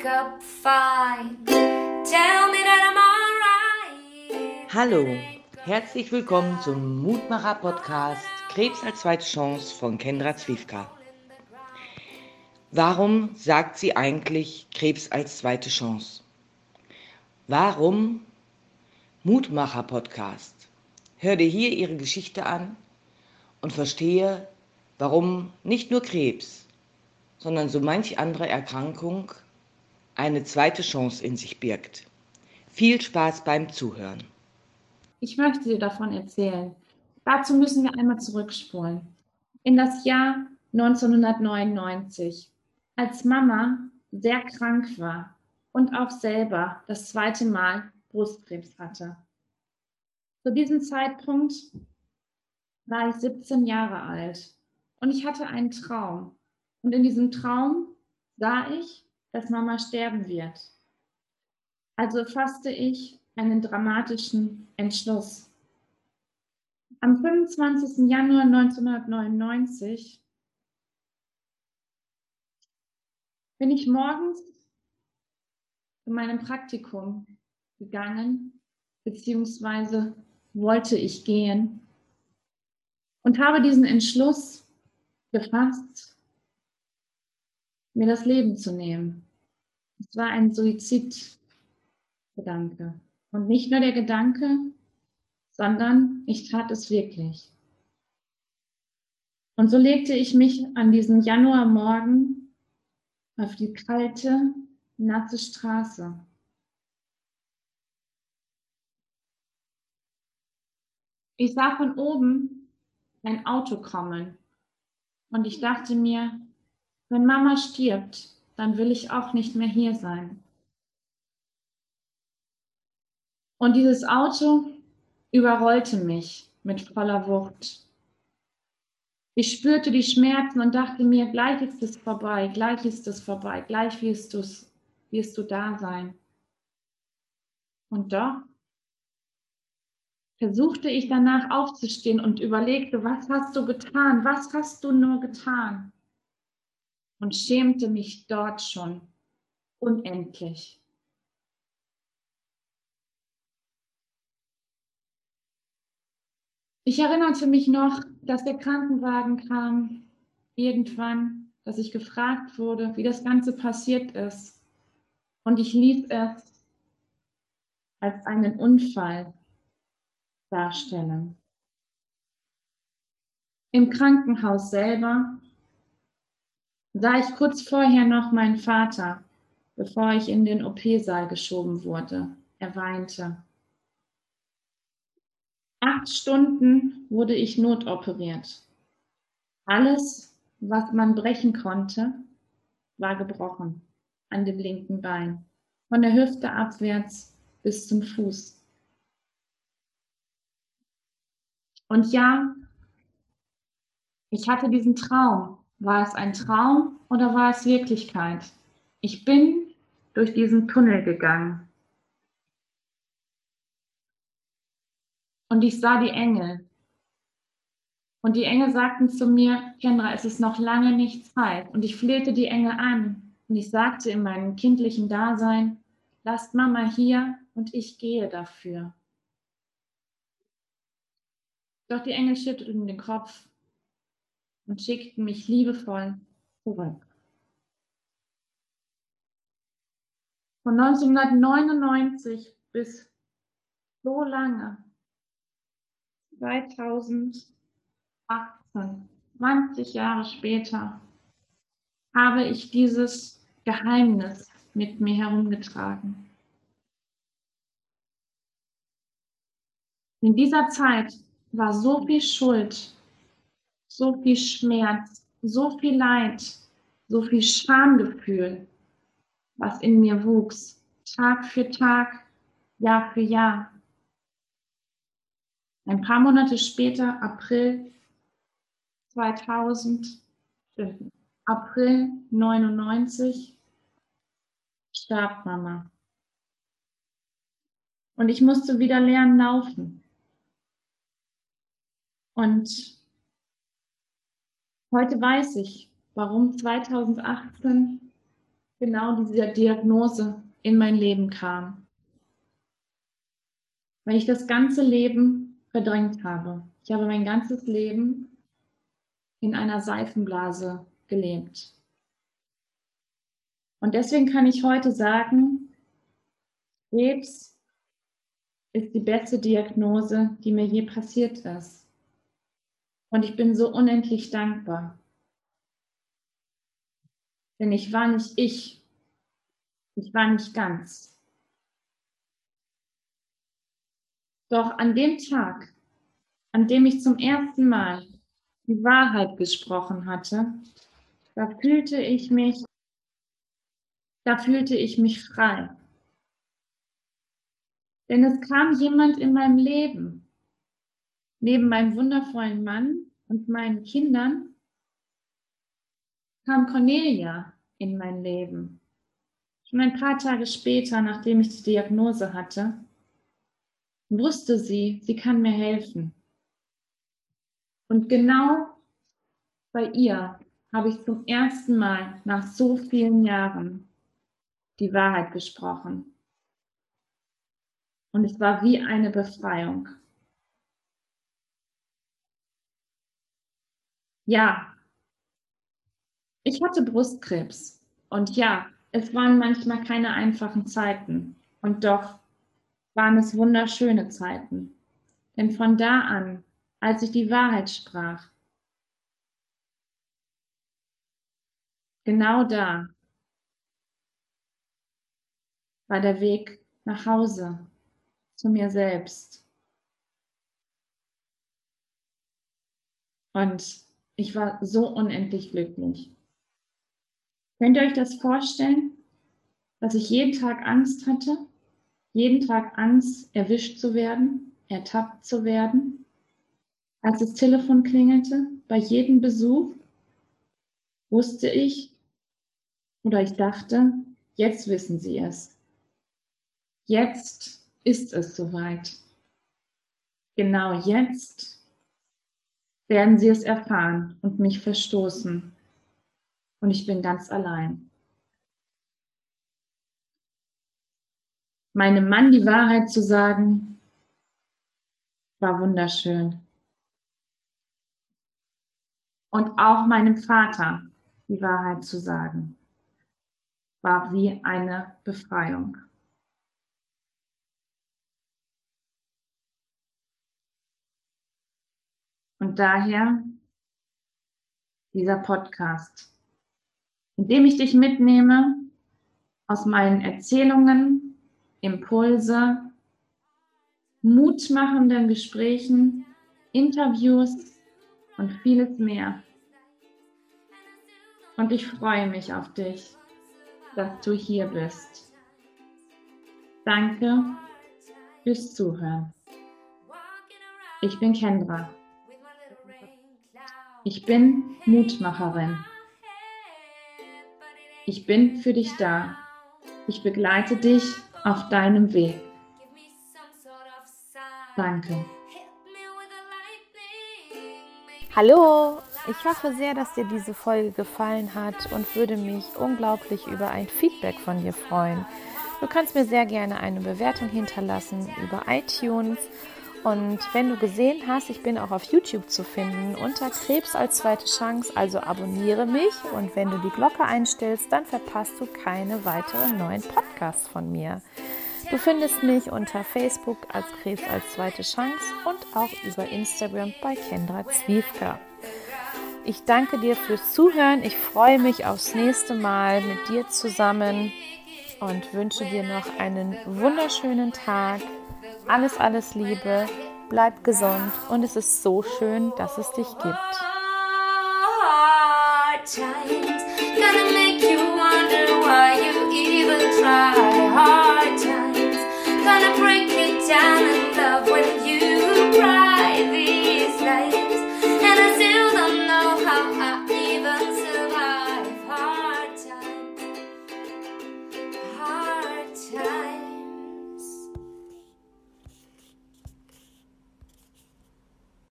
wake up fine. Tell me that I'm alright. Hallo, herzlich willkommen zum Mutmacher-Podcast Krebs als zweite Chance von Kendra Zwiefka. Warum sagt sie eigentlich Krebs als zweite Chance? Warum Mutmacher-Podcast? Hör dir hier ihre Geschichte an und verstehe, warum nicht nur Krebs, sondern so manch andere Erkrankung eine zweite Chance in sich birgt. Viel Spaß beim Zuhören. Ich möchte dir davon erzählen. Dazu müssen wir einmal zurückspulen. In das Jahr 1999, als Mama sehr krank war und auch selber das zweite Mal Brustkrebs hatte. Zu diesem Zeitpunkt war ich 17 Jahre alt und ich hatte einen Traum. Und in diesem Traum sah ich, dass Mama sterben wird. Also fasste ich einen dramatischen Entschluss. Am 25. Januar 1999 bin ich morgens zu meinem Praktikum gegangen, beziehungsweise wollte ich gehen und habe diesen Entschluss gefasst, mir das Leben zu nehmen. Es war ein Suizidgedanke. Und nicht nur der Gedanke, sondern ich tat es wirklich. Und so legte ich mich an diesem Januarmorgen auf die kalte, nasse Straße. Ich sah von oben ein Auto kommen und ich dachte mir, wenn Mama stirbt, dann will ich auch nicht mehr hier sein. Und dieses Auto überrollte mich mit voller Wucht. Ich spürte die Schmerzen und dachte mir, gleich ist es vorbei, gleich ist es vorbei, gleich wirst, du's, wirst du da sein. Und doch versuchte ich danach aufzustehen und überlegte, was hast du getan, was hast du nur getan? Und schämte mich dort schon unendlich. Ich erinnerte mich noch, dass der Krankenwagen kam, irgendwann, dass ich gefragt wurde, wie das Ganze passiert ist. Und ich ließ es als einen Unfall darstellen. Im Krankenhaus selber sah ich kurz vorher noch meinen Vater, bevor ich in den OP-Saal geschoben wurde. Er weinte. Acht Stunden wurde ich notoperiert. Alles, was man brechen konnte, war gebrochen an dem linken Bein, von der Hüfte abwärts bis zum Fuß. Und ja, ich hatte diesen Traum, war es ein Traum oder war es Wirklichkeit? Ich bin durch diesen Tunnel gegangen. Und ich sah die Engel. Und die Engel sagten zu mir, Kendra, es ist noch lange nicht Zeit. Und ich flehte die Engel an. Und ich sagte in meinem kindlichen Dasein, lasst Mama hier und ich gehe dafür. Doch die Engel schüttelten den Kopf und schickten mich liebevoll zurück. Von 1999 bis so lange, 2018, 20 Jahre später, habe ich dieses Geheimnis mit mir herumgetragen. In dieser Zeit war so viel Schuld so viel Schmerz, so viel Leid, so viel Schamgefühl, was in mir wuchs, Tag für Tag, Jahr für Jahr. Ein paar Monate später, April 2000, April 99, starb Mama. Und ich musste wieder lernen laufen. Und Heute weiß ich, warum 2018 genau diese Diagnose in mein Leben kam. Weil ich das ganze Leben verdrängt habe. Ich habe mein ganzes Leben in einer Seifenblase gelebt. Und deswegen kann ich heute sagen, Krebs ist die beste Diagnose, die mir je passiert ist. Und ich bin so unendlich dankbar. Denn ich war nicht ich. Ich war nicht ganz. Doch an dem Tag, an dem ich zum ersten Mal die Wahrheit gesprochen hatte, da fühlte ich mich, da fühlte ich mich frei. Denn es kam jemand in meinem Leben, neben meinem wundervollen Mann und meinen Kindern, kam Cornelia in mein Leben. Schon ein paar Tage später, nachdem ich die Diagnose hatte, wusste sie, sie kann mir helfen. Und genau bei ihr habe ich zum ersten Mal nach so vielen Jahren die Wahrheit gesprochen. Und es war wie eine Befreiung. Ja, ich hatte Brustkrebs. Und ja, es waren manchmal keine einfachen Zeiten. Und doch waren es wunderschöne Zeiten. Denn von da an, als ich die Wahrheit sprach, genau da war der Weg nach Hause zu mir selbst. Und ich war so unendlich glücklich. Könnt ihr euch das vorstellen, dass ich jeden Tag Angst hatte? Jeden Tag Angst, erwischt zu werden, ertappt zu werden? Als das Telefon klingelte, bei jedem Besuch, wusste ich oder ich dachte, jetzt wissen sie es. Jetzt ist es soweit. Genau jetzt werden sie es erfahren und mich verstoßen und ich bin ganz allein. Meinem Mann die Wahrheit zu sagen, war wunderschön. Und auch meinem Vater die Wahrheit zu sagen, war wie eine Befreiung. Und daher dieser Podcast indem ich dich mitnehme aus meinen Erzählungen, Impulse, mutmachenden Gesprächen, Interviews und vieles mehr. Und ich freue mich auf dich, dass du hier bist. Danke fürs Zuhören. Ich bin Kendra. Ich bin Mutmacherin. Ich bin für dich da. Ich begleite dich auf deinem Weg. Danke. Hallo, ich hoffe sehr, dass dir diese Folge gefallen hat und würde mich unglaublich über ein Feedback von dir freuen. Du kannst mir sehr gerne eine Bewertung hinterlassen über iTunes und wenn du gesehen hast, ich bin auch auf YouTube zu finden unter Krebs als zweite Chance, also abonniere mich und wenn du die Glocke einstellst, dann verpasst du keine weiteren neuen Podcasts von mir. Du findest mich unter Facebook als Krebs als zweite Chance und auch über Instagram bei Kendra Zwiefka. Ich danke dir fürs Zuhören. Ich freue mich aufs nächste Mal mit dir zusammen und wünsche dir noch einen wunderschönen Tag alles, alles Liebe, bleib gesund. Und es ist so schön, dass es dich gibt.